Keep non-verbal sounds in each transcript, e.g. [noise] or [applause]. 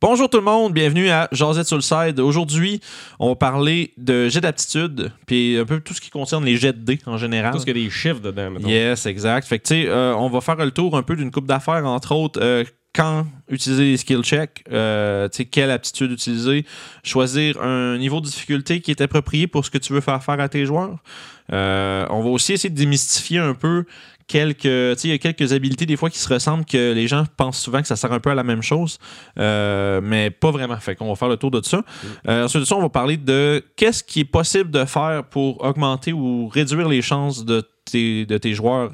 Bonjour tout le monde, bienvenue à Josette sur le side. Aujourd'hui, on va parler de jets d'aptitude, puis un peu tout ce qui concerne les jets de dés en général. Tout ce qu'il y a des chiffres dedans, mettons. Yes, exact. Fait que tu sais, euh, on va faire le tour un peu d'une coupe d'affaires, entre autres. euh, quand utiliser les skill checks, euh, tu sais, quelle aptitude utiliser, choisir un niveau de difficulté qui est approprié pour ce que tu veux faire faire à tes joueurs. Euh, on va aussi essayer de démystifier un peu quelques, tu sais, il y a quelques habiletés des fois qui se ressemblent que les gens pensent souvent que ça sert un peu à la même chose, euh, mais pas vraiment. Fait qu'on va faire le tour de ça. Euh, ensuite de ça, on va parler de qu'est-ce qui est possible de faire pour augmenter ou réduire les chances de tes, de tes joueurs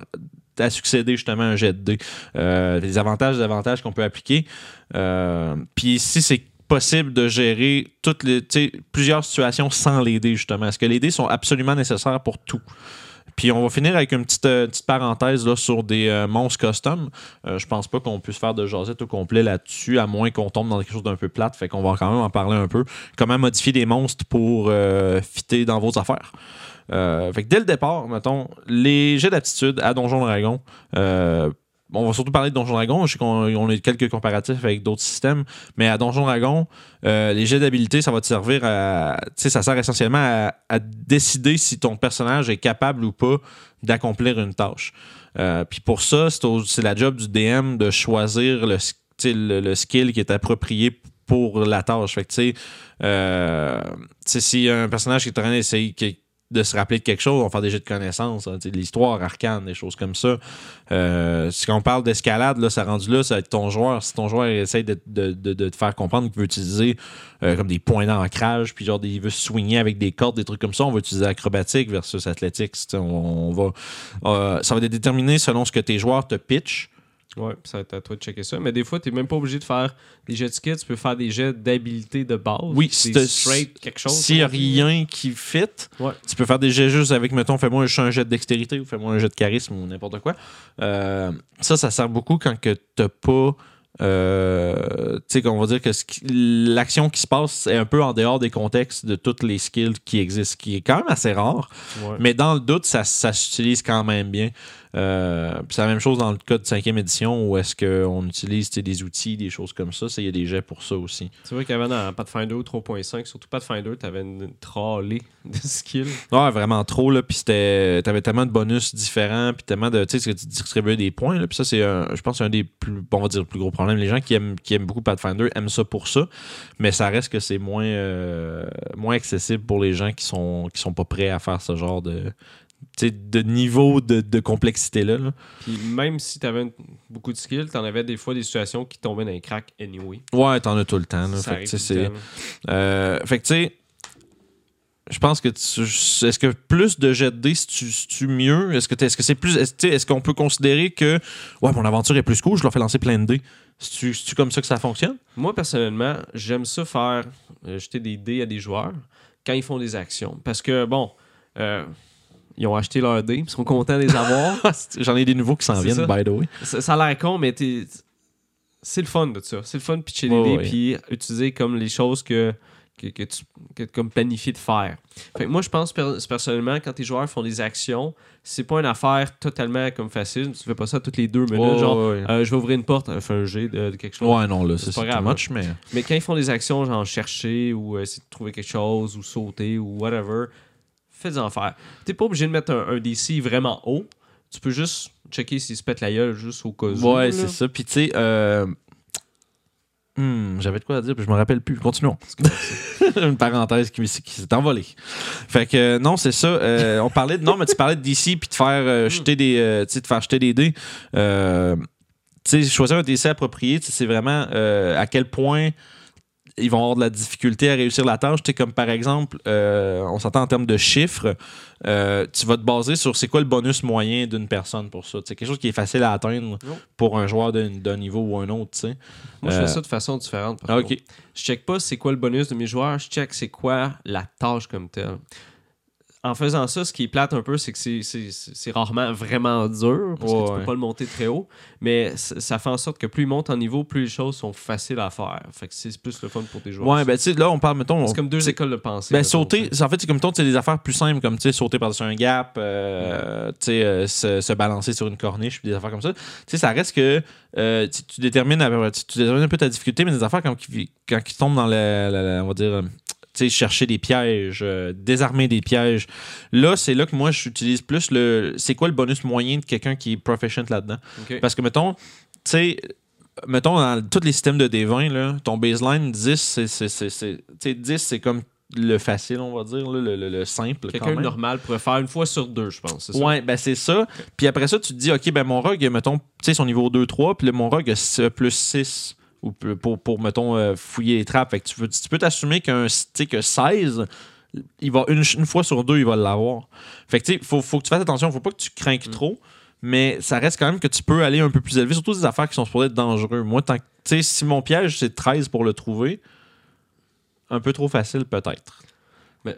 à succéder justement à un jet de dés. Euh, les avantages et désavantages qu'on peut appliquer. Euh, Puis si c'est possible de gérer toutes les, plusieurs situations sans les dés, justement. Est-ce que les dés sont absolument nécessaires pour tout? Puis on va finir avec une petite, euh, parenthèse sur des euh, monstres custom. Euh, je pense pas qu'on puisse faire de jasette au complet là-dessus, à moins qu'on tombe dans quelque chose d'un peu plate. Fait qu'on va quand même en parler un peu. Comment modifier des monstres pour fitter dans vos affaires. Fait que dès le départ, mettons, les jets d'aptitude à Donjon Dragon, on va surtout parler de Donjon Dragon. Je sais qu'on on a quelques comparatifs avec d'autres systèmes, mais à Donjon Dragon, euh, les jets d'habilité, ça va te servir à. Tu sais, ça sert essentiellement à, décider si ton personnage est capable ou pas d'accomplir une tâche. Euh, Puis pour ça, c'est la job du DM de choisir le, skill qui est approprié pour la tâche. Fait que, tu sais, euh, si un personnage qui est en train d'essayer de se rappeler de quelque chose, on va faire des jets de connaissances, hein, l'histoire arcane, des choses comme ça. Euh, si on parle d'escalade, là, ça rendu là, ça va être ton joueur. Si ton joueur essaie de, te faire comprendre qu'il veut utiliser euh, comme des points d'ancrage, puis genre il veut swinger avec des cordes, des trucs comme ça, on va utiliser acrobatique versus athlétique. Euh, ça va être déterminé selon ce que tes joueurs te pitchent. Ouais, ça va être à toi de checker ça. Mais des fois, tu n'es même pas obligé de faire des jets de skills. Tu peux faire des jets d'habilité de base. Oui, t'as- straight quelque chose. S'il n'y a rien qui fit, Ouais. tu peux faire des jets juste avec, mettons, fais-moi un jet de dextérité ou fais-moi un jet de charisme ou n'importe quoi. Euh, ça, ça sert beaucoup quand que t'as pas. euh, tu sais, qu'on va dire que l'action qui se passe est un peu en dehors des contextes de toutes les skills qui existent, ce qui est quand même assez rare. Ouais. Mais dans le doute, ça, ça s'utilise quand même bien. Euh, c'est la même chose dans le cas de 5e édition où est-ce qu'on utilise des outils, des choses comme ça. Ça, Il y a des jets pour ça aussi. C'est vrai qu'avant dans Pathfinder 3.5, surtout Pathfinder, tu avais une trolley de skills. Ouais, vraiment trop, là. Puis. T'avais tellement de bonus différents, puis tellement de. Tu sais, tu distribuais des points, là. Puis ça, c'est, un- je pense, un des plus. On va dire, le plus gros problèmes. Les gens qui aiment, qui aiment beaucoup Pathfinder aiment ça pour ça, mais ça reste que c'est moins, euh, moins accessible pour les gens qui sont, qui sont pas prêts à faire ce genre de. Tu de niveau de, de complexité-là. là. Puis même si tu avais beaucoup de skills, tu en avais des fois des situations qui tombaient dans les cracks anyway. Ouais, t'en as tout le temps. là. Ça Fait que, tu c'est. Euh, fait que tu sais, je pense que tu- est-ce que plus de jet de dés, c'est-tu c'est-tu mieux? Est-ce que t'es- est-ce que c'est plus. Est-ce tu est-ce qu'on peut considérer que ouais, mon aventure est plus cool, je leur fais lancer plein de dés? C'est-tu c'est-tu comme ça que ça fonctionne? Moi, personnellement, j'aime ça faire euh, jeter des dés à des joueurs quand ils font des actions. Parce que, bon, euh, ils ont acheté leurs dés, ils sont contents de les avoir. [laughs] J'en ai des nouveaux qui s'en viennent, ça. by the way. ça, ça a l'air con, mais t'es- c'est le fun de ça. C'est le fun de pitcher les dés puis utiliser comme les choses que, que, que tu que comme planifié de faire. Fait que moi, je pense per- personnellement, quand tes joueurs font des actions, c'est pas une affaire totalement comme facile. Tu fais pas ça toutes les deux minutes. Genre, ouais, euh, je vais ouvrir une porte, euh, fais un jet de, de quelque chose. Ouais, non, là, c'est pas grave, much, mais. Mais quand ils font des actions, genre chercher ou essayer de trouver quelque chose ou sauter ou whatever, fais-en faire. T'es pas obligé de mettre un, un DC vraiment haut. Tu peux juste checker s'il se pète la gueule juste au cas où. Ouais, c'est ça. Puis tu sais, euh, hmm, j'avais de quoi à dire, puis je me rappelle plus. Continuons. [laughs] Une parenthèse qui, qui s'est envolée. Fait que euh, non, c'est ça. Euh, on parlait de non, mais tu parlais de DC puis de faire jeter des, tu sais, de faire jeter des dés. Tu sais, choisir un DC approprié, tu sais, c'est vraiment à quel point ils vont avoir de la difficulté à réussir la tâche. Comme par exemple, euh, on s'entend en termes de chiffres, euh, tu vas te baser sur c'est quoi le bonus moyen d'une personne pour ça. C'est quelque chose qui est facile à atteindre Non. pour un joueur d'un niveau ou un autre. tu sais. Moi, je Euh, fais ça de façon différente. par Ah, contre. ok. Je check pas c'est quoi le bonus de mes joueurs, je check c'est quoi la tâche comme telle. En faisant ça, ce qui est plate un peu, c'est que c'est- rarement vraiment dur parce que Ouais, tu ouais. peux pas le monter très haut. Mais ça fait en sorte que plus il monte en niveau, plus les choses sont faciles à faire. Fait que c'est plus le fun pour tes joueurs. Ouais, ben tu sais, là, on parle, mettons. c'est comme deux écoles de pensée. Ben, mettons, sauter, tu en fait, c'est comme c'est des affaires plus simples, comme tu sais, sauter par-dessus un gap, euh, tu sais, euh, se, se balancer sur une corniche, puis des affaires comme ça. Tu sais, ça reste que euh, tu, tu détermines, tu, tu un peu ta difficulté, mais des affaires quand, qui- quand ils tombent dans le, on va dire, tu chercher des pièges, euh, désarmer des pièges. Là, c'est là que moi, j'utilise plus le. C'est quoi le bonus moyen de quelqu'un qui est proficient là-dedans? Parce que, mettons, tu sais, mettons, dans tous les systèmes de D20, là, ton baseline 10, c'est, c'est, c'est, c'est- tu sais, 10, c'est comme le facile, on va dire, là, le, le- le simple. Quelqu'un normal pourrait faire une fois sur deux, je pense. Ouais, ben c'est ça. Puis après ça, tu te dis, OK, ben mon rogue, mettons, tu sais, son niveau 2-3, puis mon rogue a plus 6 ou pour, pour mettons, euh, fouiller les trappes. Fait que tu, peux t'assumer qu'un, que 16, il va une, une fois sur deux, il va l'avoir. Fait que tu sais, faut, faut que tu fasses attention, faut pas que tu craignes trop, mais ça reste quand même que tu peux aller un peu plus élevé, surtout des affaires qui sont supposées être dangereux. Moi, tant que- si mon piège, c'est 13 pour le trouver, un peu trop facile peut-être.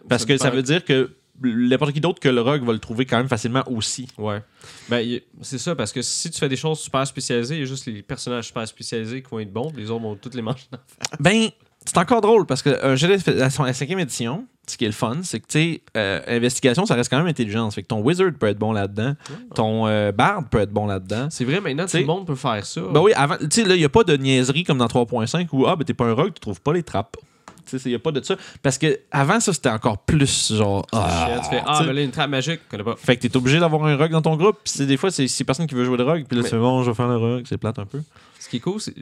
Parce que ça veut dire que n'importe qui d'autre que le rogue va le trouver quand même facilement aussi. Ouais. Ben, c'est ça, parce que si tu fais des choses super spécialisées, il y a juste les personnages super spécialisés qui vont être bons, les autres vont toutes les manches. Ben, c'est encore drôle parce que un jeu de la, cinquième édition, ce qui est le fun, c'est que, tu sais, euh, investigation, ça reste quand même intelligence. Fait que ton wizard peut être bon là-dedans, ton euh, bard peut être bon là-dedans. C'est vrai, maintenant, tout le monde peut faire ça. Ben oui, avant, tu sais, là, il n'y a pas de niaiserie comme dans 3.5 où, ah, ben, t'es pas un rogue, tu trouves pas les trappes. Tu sais, il n'y a pas de ça. Parce que avant ça, c'était encore plus genre. Ah, tu fais Ah, ben là, une trappe magique, connais pas. Fait que t'es obligé d'avoir un rogue dans ton groupe. Puis c'est des fois, c'est c'est personne qui veut jouer de rogue. Puis là, Mais- fais bon, je vais faire le rogue. C'est plate un peu. Ce qui est cool, c'est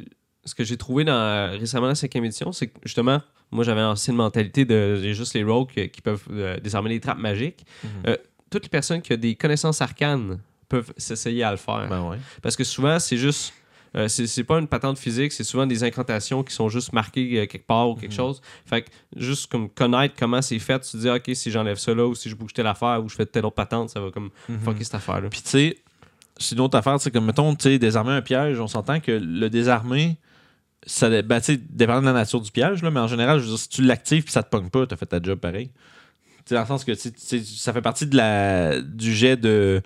ce que j'ai trouvé dans, récemment dans la cinquième édition, c'est que justement, moi j'avais lancé une mentalité de j'ai juste les rogues qui, peuvent euh, désarmer les trappes magiques. Mhm. Euh, toutes les personnes qui ont des connaissances arcanes peuvent s'essayer à le faire. Ben ouais. Parce que souvent, c'est juste. Euh, c'est pas une patente physique, c'est souvent des incantations qui sont juste marquées euh, quelque part ou quelque chose. Fait que juste comme connaître comment c'est fait, tu te dis, OK, si j'enlève ça là ou si je bouge telle affaire ou je fais telle autre patente, ça va comme fucker cette affaire-là. Puis tu sais, c'est une autre affaire, c'est comme mettons, tu sais, désarmer un piège, on s'entend que le désarmer, ça ben, dépendant de la nature du piège, là, mais en général, je veux dire, si tu l'actives puis ça te pogne pas, t'as fait ta job pareil. Tu sais, dans le sens que tu sais, tu sais, ça fait partie de la, du jet de,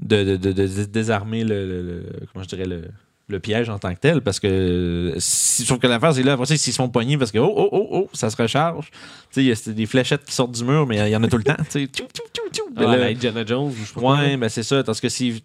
de, de, de- de désarmer le, le- le- comment je dirais, le, le piège en tant que tel, parce que si, sauf que l'affaire, c'est là, après ça, s'ils se font pogner parce que oh, oh, oh, oh, ça se recharge. Tu sais, il y a des fléchettes qui sortent du mur, mais il y en a tout le temps. tu sais. Tchou, tchou, tchou, tchou. Ah, Mais là- la Indiana Jones, je Ouais, là. ben c'est ça. Parce que si.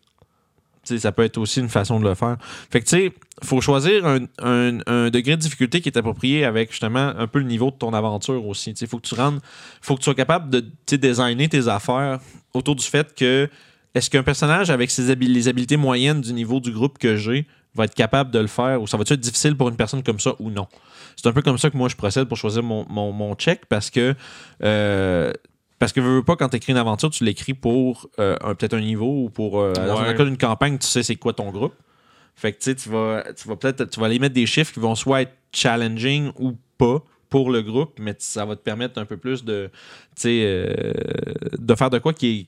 tu sais, ça peut être aussi une façon de le faire. Fait que, tu sais, faut choisir un, un- un degré de difficulté qui est approprié avec justement un peu le niveau de ton aventure aussi. Tu faut que tu rendes. Faut que tu sois capable de designer tes affaires autour du fait que est-ce qu'un personnage avec ses les habiletés moyennes du niveau du groupe que j'ai va être capable de le faire ou ça va-tu être difficile pour une personne comme ça ou non? C'est un peu comme ça que moi je procède pour choisir mon, mon, mon check parce que euh, parce que veux, veux pas quand tu écris une aventure, tu l'écris pour euh, un- peut-être un niveau ou pour euh, dans le cas d'une campagne, tu sais c'est quoi ton groupe. Fait que tu sais, tu vas, tu vas peut-être tu vas aller mettre des chiffres qui vont soit être challenging ou pas pour le groupe, mais ça va te permettre un peu plus de, tu sais, euh, de faire de quoi qui est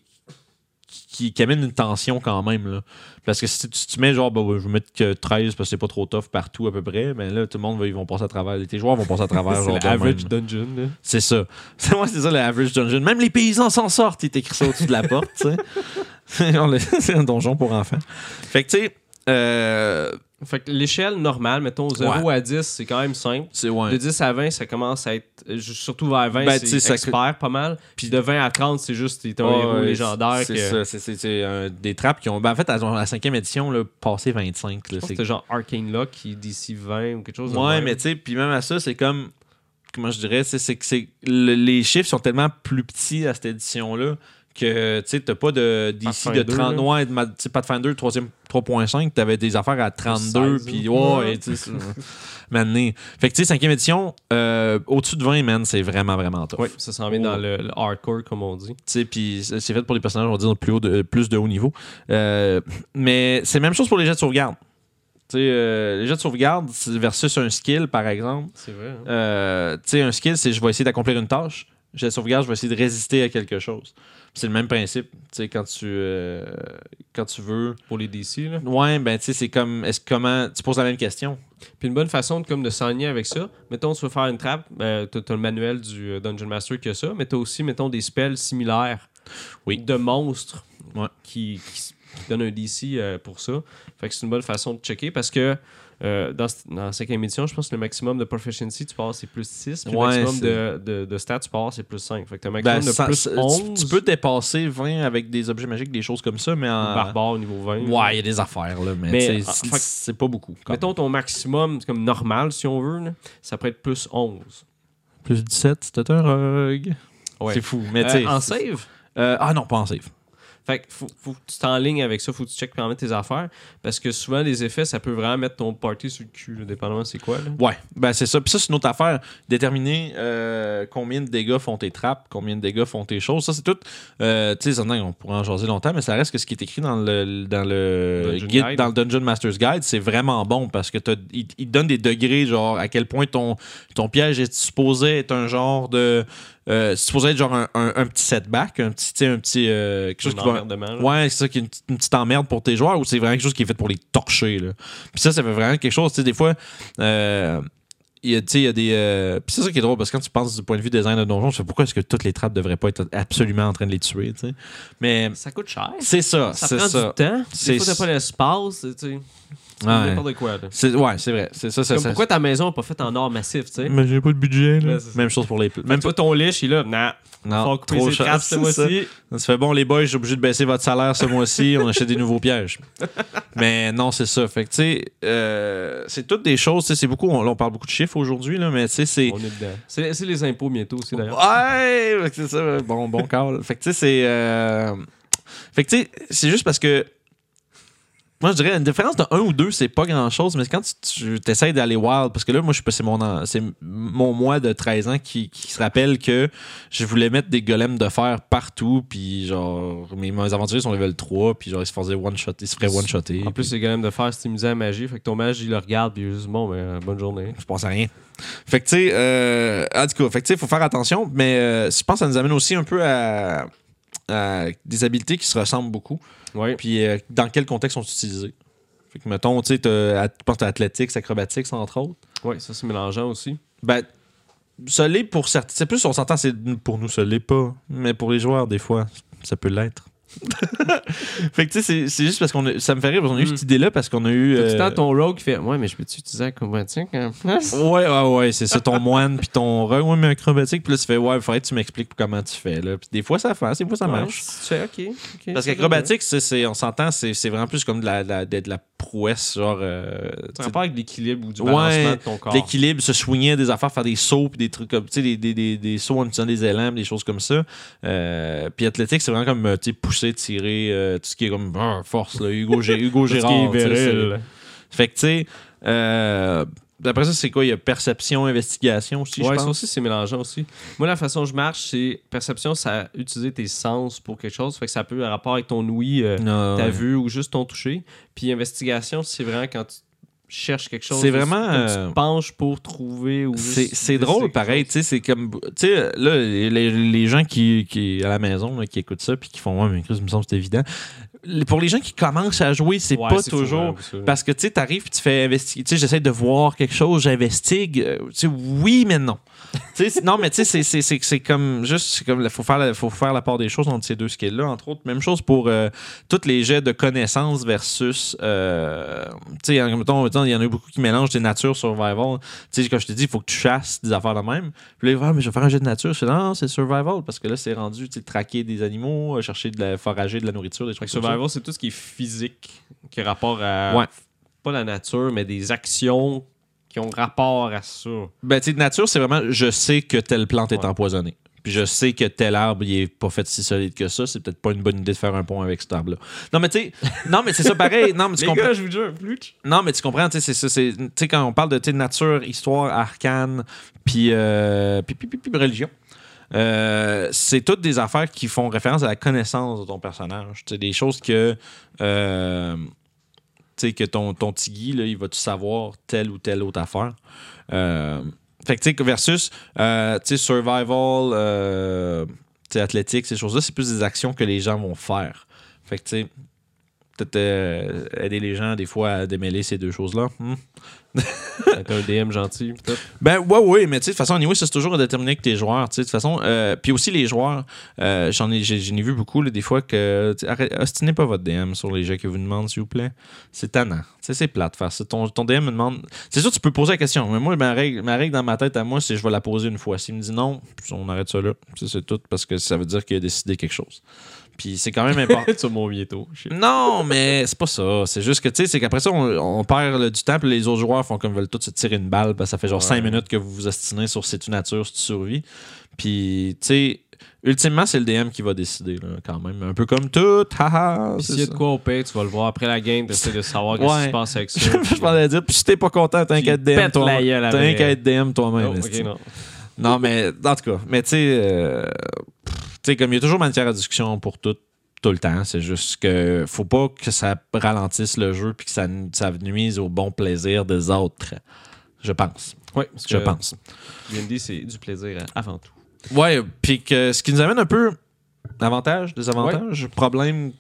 qui, qui amène une tension quand même. Là. Parce que si tu, si tu mets genre, bah, ouais, je vais mettre que 13 parce que c'est pas trop tough partout à peu près, mais là, tout le monde va, ils vont passer à travers. Tes joueurs vont passer à travers. [laughs] C'est l'average dungeon. C'est ça. [laughs] C'est moi, c'est ça le average dungeon. Même les paysans s'en sortent, il t'écrit ça au-dessus de la porte, [laughs] c'est un donjon pour enfants. Fait que, tu sais, euh, Fait que l'échelle normale, mettons 0 à 10, c'est quand même simple. ouais. De 10 à 20, ça commence à être. Surtout vers 20, Ben, c'est expert pas mal. Puis de 20 à 30, c'est juste t'es un Ouais, héros légendaire. C'est que- ça. C'est, euh, des trappes qui ont. Ben, en fait, à la cinquième édition, là, passé 25. Là, Je pense c'est que C'était genre Arcane Lock qui d'ici 20 ou quelque chose. Ouais, mais tu sais, puis même à ça, c'est comme. Comment je dirais, c'est que le- les chiffres sont tellement plus petits à cette édition-là que tu t'as pas de d'ici de Pathfinder, 30 là. ouais, de ma- tu sais, Pathfinder, 3e 3.5, t'avais des affaires à 32, 16, puis ouais, tu sais. [laughs] Fait que tu sais, 5e édition, euh, au-dessus de 20, man, c'est vraiment, vraiment tough. Oui, ça s'en vient Oh. dans le, le hardcore, comme on dit. Tu sais, puis c'est fait pour les personnages, on va dire, plus, haut de, plus de haut niveau. Euh, mais c'est la même chose pour les jets de sauvegarde. Tu euh, les jets de sauvegarde versus un skill, par exemple. C'est vrai. hein. Tu sais, un skill, c'est je vais essayer d'accomplir une tâche. De sauvegarde, je vais essayer de résister à quelque chose. C'est le même principe. Tu sais, quand tu, euh, quand tu veux. Pour les DC. Là? Ouais, ben, tu sais, c'est comme. Est-ce comment. Tu poses la même question. Puis une bonne façon de, comme de s'enligner avec ça, mettons, tu veux faire une trappe, euh, t'as le manuel du euh, Dungeon Master qui a ça, mais t'as aussi, mettons, des spells similaires Oui. de monstres Ouais. qui, qui, s- qui donnent un DC euh, pour ça. Fait que c'est une bonne façon de checker parce que euh, dans, la cinquième édition, je pense que le maximum de proficiency, tu avoir, c'est plus 6. Puis Ouais, le maximum de, de, de stats, tu avoir, c'est plus 5. Fait que un maximum Ben, de ça- plus ça- tu- 11. tu, peux dépasser 20 avec des objets magiques, des choses comme ça, mais en. barbare au niveau 20. Ouais, il y a des affaires, là, mais, c'est pas beaucoup. comme. Mettons ton maximum, c'est comme normal si on veut, là, ça pourrait être plus 11. Plus 17, c'était un rug. Ouais. C'est fou. Mais Euh, en save, euh, ah non, pas en save. Fait que faut, faut que tu t'enlignes avec ça, faut que tu checkes même tes affaires. Parce que souvent, les effets, ça peut vraiment mettre ton party sur le cul, là, dépendamment c'est quoi. Là. Ouais, ben c'est ça. Puis ça, c'est une autre affaire. Déterminer euh, combien de dégâts font tes trappes, combien de dégâts font tes choses. Ça, c'est tout. euh, tu sais, on pourrait en jaser longtemps, mais ça reste que ce qui est écrit dans le, dans le, Dungeon guide, Guide. dans le Dungeon Master's Guide, c'est vraiment bon parce que il, il te donne des degrés, genre à quel point ton, ton piège est supposé être un genre de. Euh, c'est supposé être genre un, un- un petit setback, un petit, tu sais, un petit euh, quelque chose Un qui va, là. Ouais, c'est ça qui est une, petite- une petite emmerde pour tes joueurs ou c'est vraiment quelque chose qui est fait pour les torcher. Là. Puis ça, ça fait vraiment quelque chose. Tu sais, des fois, euh, il y a, tu sais, il y a des. euh, Puis c'est ça qui est drôle parce que quand tu penses du point de vue design de donjon, tu fais pourquoi est-ce que toutes les trappes devraient pas être absolument en train de les tuer, tu sais? Mais Ça coûte cher. c'est ça, Ça c'est prend ça. du temps. C'est- Des fois, t'as pas l'espace. tu sais. C'est Ouais. n'importe quoi. Là. C'est, ouais, c'est vrai. C'est ça, Comme ça- pourquoi ta maison n'est pas faite en or massif, tu sais? Mais j'ai pas de budget, là. Ouais, c'est. Même chose pour les. Même Même toi, ton lich, il est là. Nah, non, faut trop cher. ce C'est ça. mois-ci. Ça fait bon, les boys, j'ai obligé de baisser votre salaire ce mois-ci, on achète des nouveaux pièges. [laughs] mais non, c'est ça. Fait que, tu sais, euh, c'est toutes des choses, tu sais, c'est beaucoup, on, là, on parle beaucoup de chiffres aujourd'hui, là, mais tu sais, c'est. On est dedans. C'est c'est les impôts bientôt aussi, d'ailleurs. Ouais, fait que c'est ça, bon, bon call. Fait que, tu sais, c'est. euh, Fait que, tu sais, c'est juste parce que. Moi, je dirais, une différence de 1 ou 2, c'est pas grand chose, mais quand tu, tu essaies d'aller wild, parce que là, moi, je sais pas, c'est mon, c'est mon moi de 13 ans qui, qui se rappelle que je voulais mettre des golems de fer partout, puis genre, mes, mes aventuriers sont level 3, puis genre, ils se faisaient one-shot, ils se feraient one-shotter. En plus, les gars de faire stimuler la magie. Fait que ton mage, il le regarde, puis il juste bon, mais euh, bonne journée. je pense à rien. Fait que, tu sais, euh, en tout cas, fait que, tu sais, faut faire attention, mais euh, je pense que ça nous amène aussi un peu à, à des habiletés qui se ressemblent beaucoup, Ouais. puis euh, dans quel contexte sont utilisées. Fait que, mettons, tu sais, t'as- tu penses à athletics, acrobatics, entre autres. Ouais, ça, c'est mélangeant aussi. Ben, ça l'est pour certains. C'est plus, on s'entend, c'est pour nous, ça l'est pas. Mais pour les joueurs, des fois, ça peut l'être. [laughs] fait que, tu sais, c'est- juste parce qu'on a- ça me fait rire, parce qu'on a eu Mm. cette idée-là, parce qu'on a eu. Tout le temps ton rogue qui fait Ouais, mais je peux-tu utiliser acrobatique en place? [laughs] Ouais, ouais, ouais, c'est ça, ton moine, puis ton rogue, ouais, mais acrobatique, puis là, tu fais, ouais, il faudrait que tu m'expliques comment tu fais, là. Puis des fois, ça fait, des fois, ça Ouais, marche. tu fais, ok. Parce qu'acrobatique, on s'entend, c'est, vraiment plus comme de la, de la, de la prouesse, genre. euh. Ça rapport avec l'équilibre ou du Ouais, balancement de ton corps. l'équilibre, se soigner des affaires, faire des sauts, puis des trucs comme, tu sais, des, des, des, des sauts en utilisant des élans, des choses comme ça. Euh, puis athlétique, c'est vraiment comme, euh, tu sais, pousser, tirer, euh, tout ce qui est comme ah, force, là, Hugo, Hugo [laughs] Tout ce qui Gérard. est viril. Fait que, tu sais, euh, après ça, c'est quoi? Il y a perception, investigation aussi, je ouais, pense. ça aussi, c'est mélangeant aussi. Moi, la façon dont je marche, c'est perception, ça utiliser tes sens pour quelque chose. Fait que ça peut avoir rapport avec ton ouïe, euh, Non, ta ouais. vue ou juste ton toucher. Puis investigation, c'est vraiment quand tu cherches quelque chose. C'est vraiment, euh, Tu te penches pour trouver ou C'est, drôle, pareil. chose. Tu sais, c'est comme. Tu sais, là, les, les gens qui, qui, à la maison, là, qui écoutent ça, puis qui font, ouais, mais Chris, il me semble c'est évident. Pour les gens qui commencent à jouer, c'est Ouais, pas fou, toujours. Parce que tu sais, t'arrives tu fais investiguer. Tu sais, j'essaie de voir quelque chose, j'investigue. Euh, Tu sais, oui, mais non. Non, mais tu sais, c'est- comme juste, c'est comme, faut faire, la, faut faire la part des choses entre ces deux skills-là, entre autres. Même chose pour euh, tous les jets de connaissances versus. euh, tu sais, en- il y en a beaucoup qui mélangent des natures survival. Tu sais, comme je te dis, il faut que tu chasses des affaires de même. Puis là, Ah, mais je vais faire un jet de nature. Je non, c'est survival parce que là, c'est rendu, tu sais, traquer des animaux, euh, chercher de la, forager de la nourriture, des trucs comme ça. survival, c'est tout ce qui est physique, qui a rapport à. Ouais. Pas la nature, mais des actions qui ont rapport à ça. Ben, tu sais, de nature, c'est vraiment je sais que telle plante est Ouais. empoisonnée. Puis je sais que tel arbre, il est pas fait si solide que ça. C'est peut-être pas une bonne idée de faire un pont avec cet arbre-là. Non, mais tu sais, non, mais c'est ça pareil. Non, mais tu Les comprends. gars, je vous plus. Non, mais tu comprends, tu sais, c'est ça. c'est- Tu sais, quand on parle de nature, histoire, arcane, puis, euh, puis, puis, religion. euh, c'est toutes des affaires qui font référence à la connaissance de ton personnage. Tu sais, des choses que euh, sais, que ton, ton tigui, là, il va-tu savoir telle ou telle autre affaire. Euh, fait que, versus, euh, survival, euh, athlétique, ces choses-là, c'est plus des actions que les gens vont faire. Fait que, tu sais, peut-être aider les gens des fois à démêler ces deux choses-là. Hmm. Un DM gentil. Ben ouais, ouais, mais tu sais, de toute façon, anyway, ça c'est toujours à déterminer avec tes joueurs. tu sais, De toute façon, euh, puis aussi les joueurs, euh, j'en ai, ai vu beaucoup là, des fois que. Ostinez pas votre DM sur les jeux qui vous demandent, s'il vous plaît. C'est tannant. Tu sais, c'est plate faire ça. Ton, ton DM me demande. C'est sûr, tu peux poser la question, mais moi, ma règle, ma règle dans ma tête à moi, c'est je vais la poser une fois. S'il me dit non, on arrête ça là. C'est tout parce que ça veut dire qu'il a décidé quelque chose. Puis c'est quand même important. [laughs] Mon. Shit. Non, mais c'est pas ça. C'est juste que, tu sais, c'est qu'après ça, on, on perd du temps, puis les autres joueurs font comme veulent tous se tirer une balle, parce que ça fait genre Ouais. 5 minutes que vous vous ostinez sur c'est une nature, si tu survis. Puis, tu sais, ultimement, c'est le DM qui va décider, là, quand même. Un peu comme tout, [laughs] haha. S'il y a de quoi au paye, tu vas le voir après la game, t'essaies de savoir qu'est-ce qui se passe avec [laughs] ça. Je m'en dire, puis si t'es pas content, t'inquiète Tu DM toi-même. après. T'inquiète DM toi-même. Oh, esti. ok, non. Non, mais en tout cas, mais tu sais, euh, tu sais, comme il y a toujours matière à discussion pour tout, tout le temps. C'est juste que faut pas que ça ralentisse le jeu puis que ça, ça nuise au bon plaisir des autres. Je pense. Ouais, que Je pense. D&D, c'est du plaisir avant tout. Ouais, puis que ce qui nous amène un peu avantages, désavantages, problèmes,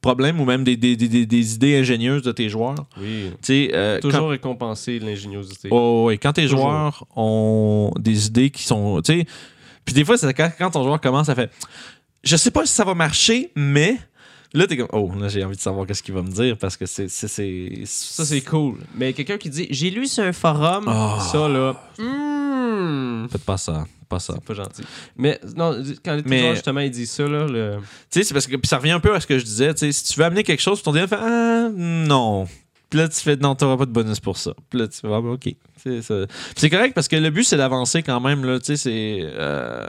problèmes ou même des, des, des- des- des idées ingénieuses de tes joueurs. Oui. Euh, quand- Toujours récompenser l'ingéniosité. Oh, oui, quand tes Toujours. joueurs ont des idées qui sont. Tu sais, puis des fois, c'est quand, quand ton joueur commence à faire Je sais pas si ça va marcher, mais. Là, t'es comme Oh, là, j'ai envie de savoir qu'est-ce qu'il va me dire parce que c'est. c'est- c'est- Ça, c'est cool. Mais quelqu'un qui dit J'ai lu sur un forum, Ah. ça là. hmm, Faites pas ça. Pas ça. c'est pas gentil. Mais non, quand les Mais- justement, ils disent ça, là, le... Tu sais, c'est parce que. Puis ça revient un peu à ce que je disais. Tu sais, si tu veux amener quelque chose, ton DM fait Ah, non. Puis là, tu fais Non, t'auras pas de bonus pour ça. Puis là, tu fais Ah, ben, OK. C'est c'est correct parce que le but, c'est d'avancer quand même. Là, tu sais, c'est. euh,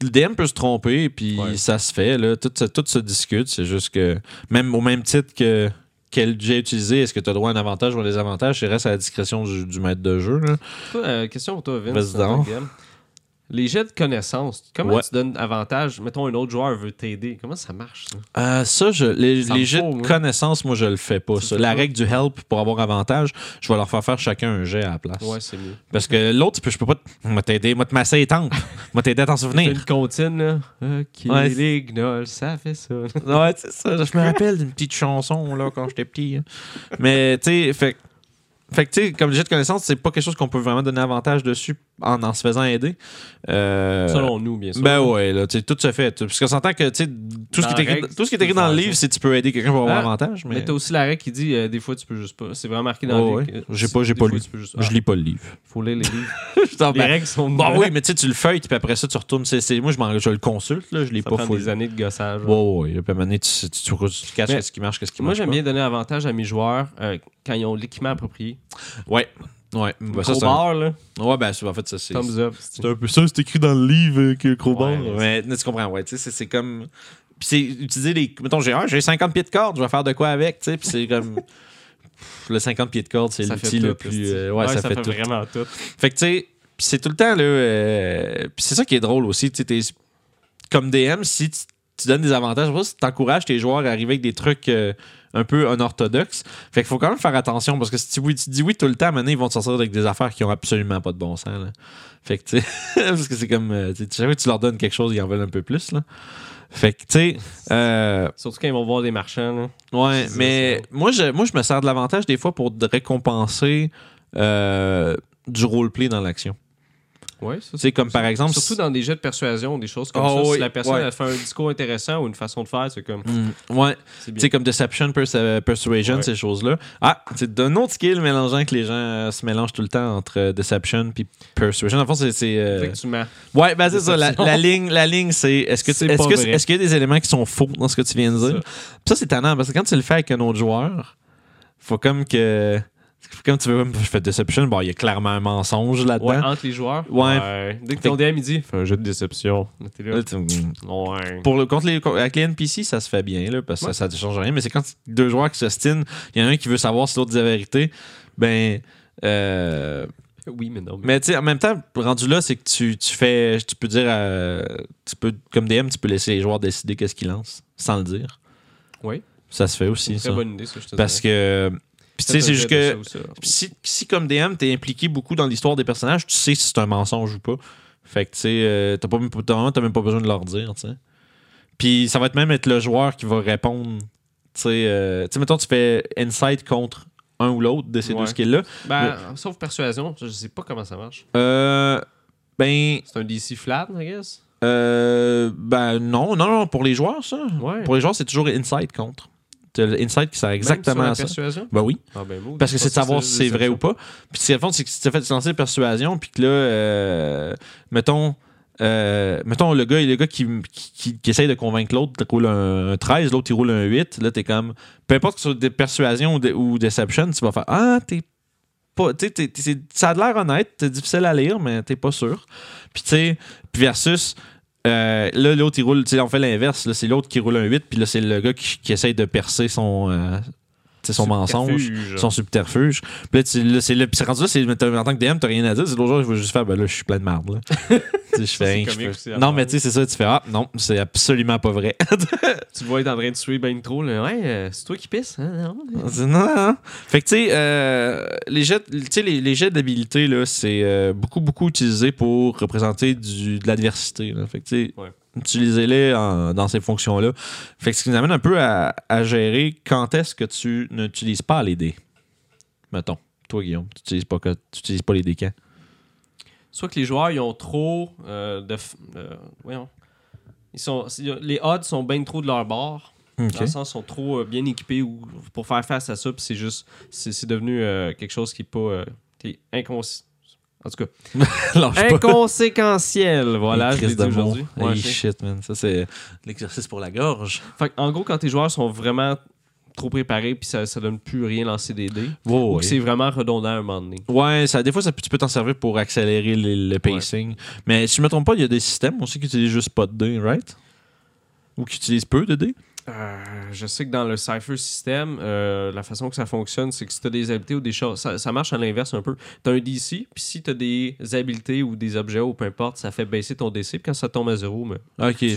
le DM peut se tromper, puis Ouais. ça se fait. Là, tout, se- tout se discute. C'est juste que, même au même titre que quel jet utiliser, est-ce que tu as droit à un avantage ou un désavantage, ça reste à la discrétion du, du maître de jeu. Là. Euh, question pour toi, Vince. Les jets de connaissances, comment Ouais. tu donnes avantage? Mettons, un autre joueur veut t'aider. Comment ça marche, ça? Euh, ça, je, les, Ça les jets faut, de connaissances, moi, je le fais pas. Ça. La règle du help pour avoir avantage, je vais leur faire faire chacun un jet à la place. Ouais, c'est mieux. Parce que l'autre, je peux pas. t'aider, moi, te masser les tempes. [laughs] moi, t'aider à t'en souvenir. une comptine, là. Ok, Ouais. les gnolls, ça fait ça. [laughs] Ouais, c'est ça. Je me rappelle d'une petite chanson là, quand j'étais petit. hein. Mais, tu sais, fait, fait que, tu sais, comme le jet de connaissance, c'est pas quelque chose qu'on peut vraiment donner avantage dessus en, en se faisant aider. Euh, Selon nous, bien sûr. Ben ouais, là, tout se fait. Parce qu'on s'entend que, tu sais, tout, ce qui est écrit- tout ce qui est écrit dans le livre, c'est que tu peux aider quelqu'un pour avoir Ah, avantage. Mais, Mais t'as aussi la règle qui dit euh, des fois tu peux juste pas. C'est vraiment marqué dans le livre. ouais. J'ai pas- j'ai pas lu. je Ah, lis pas le livre. Faut lire les livres. [laughs] Putain, les règles sont Bon, oui, mais tu sais, tu le feuilles, puis après ça, tu retournes. Moi, je, je le consulte, là, je l'ai pas full. des années de gossage. Ouais, ouais, ouais. Puis à tu, tu, tu, tu caches qu'est-ce qui marche, qu'est-ce qui Moi, marche. j'aime pas. bien donner avantage à mes joueurs euh, quand ils ont l'équipement approprié. Ouais. Ouais. Ben, ça, un- Crowbar, là. Ouais, ben, c'est- en fait, ça, c'est. Thumbs up. C'est un peu ça, c'est écrit dans le livre euh, que Crowbar. Ouais, Ouais, mais tu comprends, ouais, tu sais, c'est, comme. Puis c'est utiliser les. Mettons, j'ai, ah, j'ai 50 pieds de corde, je vais faire de quoi avec, tu sais, puis c'est comme. Le 50 pieds de corde, c'est l'outil le plus. euh, ouais, ça, fait, tout. vraiment tout. Fait que, tu sais, c'est tout le temps, là. euh, pis c'est ça qui est drôle aussi. Tu sais, comme DM, si tu, donnes des avantages, tu t'encourages tes joueurs à arriver avec des trucs euh, un peu unorthodoxes. Fait qu'il faut quand même faire attention parce que si tu, oui- tu dis oui tout le temps, maintenant, ils vont te sortir avec des affaires qui ont absolument pas de bon sens. là. Fait que, tu sais, [laughs] parce que c'est comme. euh, tu sais, chaque fois que tu leur donnes quelque chose, ils en veulent un peu plus, là. Fait que, tu sais. euh, Surtout quand ils vont voir des marchands. Là. Ouais, mais moi je, moi, je me sers de l'avantage des fois pour récompenser euh, du roleplay dans l'action. Ouais, sais, comme par exemple. Surtout dans des jets de persuasion, des choses comme Ah ça. oui, si la personne ouais. elle fait un discours intéressant ou une façon de faire, c'est comme. Mm, ouais, C'est comme Deception, Persu- euh, Persuasion, Ouais. ces choses-là. Ah, c'est d'un autre skill mélangeant que les gens euh, se mélangent tout le temps entre euh, Deception puis Persuasion. En fond, c'est. c'est, euh, Effectivement. Ouais, ben c'est ça. La, ligne, la ligne c'est est-ce que C'est est-ce que est-ce qu'il y a des éléments qui sont faux dans ce que tu viens de dire? Ça. C'est tannant parce que quand tu le fais avec un autre joueur, faut comme que comme tu veux je fais Deception, bon, il y a clairement un mensonge là-dedans. Ouais, entre les joueurs. Ouais. Dès que ton DM il dit, fais un jeu de déception. Là, Ouais. Pour le, contre les, avec les NPC, ça se fait bien, là, parce que Ouais. ça ne change rien. Mais c'est quand deux joueurs qui s'ostinent, il y en a un qui veut savoir si l'autre dit la vérité. Ben. euh, Oui, mais non. mais- mais tu sais, en même temps, rendu là, c'est que tu, tu fais. Tu peux dire. euh, tu peux, comme DM, tu peux laisser les joueurs décider qu'est-ce qu'ils lancent, sans le dire. Oui. Ça se fait C'est aussi, une ça. très bonne idée, ça, je te Parce dirais. que. Puis tu sais, c'est juste que. Si, si comme DM, t'es impliqué beaucoup dans l'histoire des personnages, tu sais si c'est un mensonge ou pas. Fait que tu sais, euh, t'as pas même, t'as même pas besoin de leur dire, tu sais. Puis ça va être même être le joueur qui va répondre Tu sais, euh, mettons, tu fais Insight contre un ou l'autre de ces Ouais. deux skills-là. Ben, sauf persuasion, je sais pas comment ça marche. Euh, ben, C'est un DC flat, I guess? euh, ben non, non, non, pour les joueurs, ça. Ouais. Pour les joueurs, c'est toujours Insight contre. T'as le Insight qui sert exactement Même sur la ça. persuasion? Ben oui. Ah ben, Parce que c'est de savoir si c'est vrai ou pas. Puis ce fond, c'est que si tu as fait lancer persuasion, puis que là, euh, mettons, euh, mettons le gars, le gars qui, qui, qui essaye de convaincre l'autre, il roule un, un 13, l'autre il roule un 8, là t'es comme, peu importe que ce soit des persuasion ou, de- ou deception, tu vas faire Ah, t'es pas, ça a l'air honnête, c'est difficile à lire, mais t'es pas sûr. Puis tu sais, versus. Euh, là, l'autre, il roule, on fait l'inverse. là, C'est l'autre qui roule un 8, puis là, c'est le gars qui, qui essaye de percer son, euh, son mensonge son subterfuge. Puis là, c'est là, puis c'est rendu là, c'est en tant que DM, t'as rien à dire. C'est l'autre jour, je vais juste faire, ben là, je suis plein de merde. [laughs] Je fais, Non, mais tu sais, c'est ça, tu fais, ah, non, c'est absolument pas vrai. [laughs] Tu vas être en train de tuer ben trop. Là. Ouais, euh, c'est toi qui pisses. Hein? non? Non. Fait que, tu sais, euh, les jets, les, les jets d'habilité, là, c'est euh, beaucoup, beaucoup utilisé pour représenter du, de l'adversité. Fait que, tu sais, Ouais. Utilisez-les dans ces fonctions-là. Fait que ce qui nous amène un peu à, à gérer quand est-ce que tu n'utilises pas les dés. Mettons, toi, Guillaume, tu n'utilises pas, utilises pas les dés quand? Soit que les joueurs, ils ont trop euh, de. euh, voyons. Ils sont, les odds sont bien trop de leur bord. Dans le sens, ils sont trop euh, bien équipés ou, pour faire face à ça. Puis c'est juste. C'est, devenu quelque chose qui est pas. euh, qui est incons- En tout cas, [laughs] inconséquentiel. Voilà, je l'ai dit aujourd'hui. Ouais, Hey, shit, man. Ça, c'est l'exercice pour la gorge. Fait en gros, quand tes joueurs sont vraiment trop préparés puis ça, ça donne plus rien lancer des dés, ou c'est vraiment redondant à un moment donné. Ouais, ça, des fois, ça, peut- tu peux t'en servir pour accélérer le, le pacing. Mais si je me trompe pas, il y a des systèmes aussi qui utilisent juste pas de dés, right? Ou qui utilisent peu de dés? Euh, je sais que dans le Cypher système, euh, la façon que ça fonctionne, c'est que si tu as des habiletés ou des choses, ça, ça marche à l'inverse un peu. Tu as un DC, puis si tu as des habiletés ou des objets ou peu importe, ça fait baisser ton DC, puis quand ça tombe à zéro, mais, Ok, Tu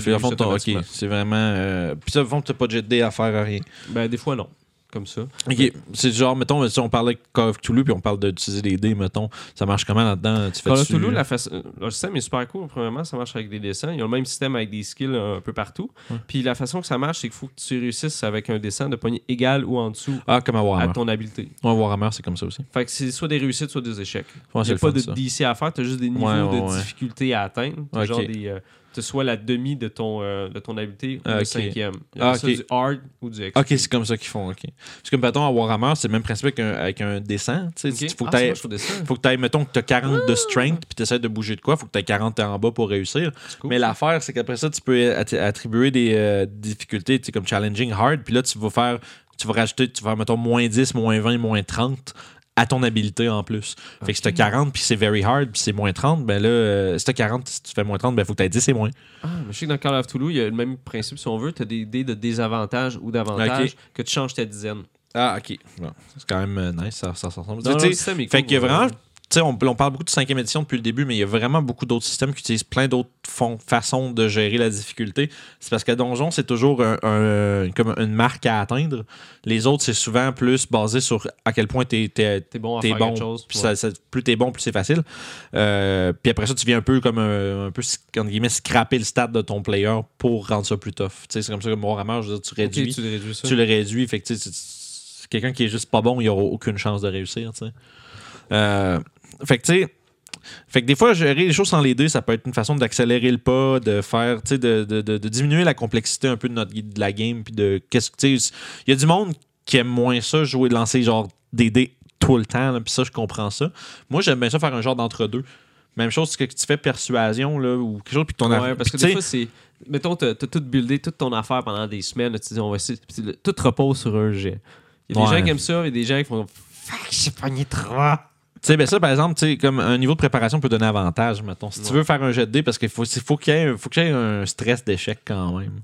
c'est vraiment. euh, Puis ça, au fond, t'as pas de jet de à faire à rien. ben, des fois non. Comme ça. Ok, c'est genre, mettons, si on parlait de Call of Cthulhu, puis on parle d'utiliser des dés, mettons, ça marche comment là-dedans? Tu fais Call of Cthulhu, la euh, le système est super cool. Premièrement, ça marche avec des dessins. Ils ont le même système avec des skills un peu partout. Ouais. Puis la façon que ça marche, c'est qu'il faut que tu réussisses avec un dessin de poignée égal ou en dessous Ah, comme à à ton habileté. Ouais, Warhammer, c'est comme ça aussi. Fait que c'est soit des réussites, soit des échecs. Ouais, Il n'y a pas de. DC à faire, tu as juste des niveaux Ouais, de difficulté à atteindre. T'as Ok. genre des. euh, t'as soit la demi de ton, euh, de ton habileté ou Ah, le ok. cinquième. Il Ah, ça du hard ou du extreme. Ok, c'est comme ça qu'ils font, ok. Parce que, mettons, à Warhammer, c'est le même principe avec un, dessin. Tu Ok. faut que Ah, tu ailles, mettons que tu as 40 de strength, puis tu essaies de bouger de quoi, faut que tu aies 40 en bas pour réussir. Cool. Mais l'affaire, c'est qu'après ça, tu peux att- attribuer des euh, difficultés, tu comme challenging hard, puis là, tu vas faire, tu vas rajouter, tu vas faire, mettons, moins 10, moins 20, moins 30 à ton habileté en plus. Fait que si tu as 40, puis c'est very hard, puis c'est moins 30, ben là, euh, si tu 40, si tu fais moins 30, ben faut que tu aies 10 et moins. Ah, mais je sais que dans Call of Toulouse, il y a le même principe si on veut. Tu as des dés de désavantage ou d'avantage Ok. que tu changes ta dizaine. Ah, ok. Bon, c'est quand même euh, nice, ça, ça, ça ressemble. Système est Fait cool, a vraiment, on, on parle beaucoup de cinquième édition depuis le début, mais il y a vraiment beaucoup d'autres systèmes qui utilisent plein d'autres façons de gérer la difficulté. C'est parce que Donjon, c'est toujours un, un- comme une marque à atteindre. Les autres, c'est souvent plus basé sur à quel point t'es es, bon à faire bon. quelque chose. Puis ouais. ça- ça- plus t'es bon, plus c'est facile. Euh, puis après ça, tu viens un peu comme un, un peu, entre guillemets, scraper le stat de ton player pour rendre ça plus tough. Tu c'est comme ça que Warhammer, je veux dire, tu réduis tu le réduis ça. tu le réduis. Fait que, tu quelqu'un qui est juste pas bon, il aura aucune chance de réussir. tu. Euh, fait que, tu sais, fait que des fois, gérer les choses sans les dés, ça peut être une façon d'accélérer le pas, de faire, tu sais, de, de, de- de diminuer la complexité un peu de, notre, de la game. Puis de qu'est-ce que, tu sais, il y a du monde qui aime moins ça, jouer, lancer genre des dés tout le temps. Puis ça, je comprends ça. Moi, j'aime bien ça faire un genre d'entre-deux. Même chose que tu fais persuasion là, ou quelque chose, puis ton Ouais, aff- parce que tu des fois, c'est. Mettons, t'as t'as tout buildé, toute ton affaire pendant des semaines. Tu dis, on va essayer. Tout repose sur un jet. Il y a des Ouais. gens qui aiment ça, il y a des gens qui font. Fuck, j'ai pogné trois. Tu sais, ben ça, par exemple, tu sais, comme un niveau de préparation peut donner avantage, mettons. Si tu veux faire un jet de dés, parce qu'il faut, faut qu'il y, y ait un stress d'échec quand même.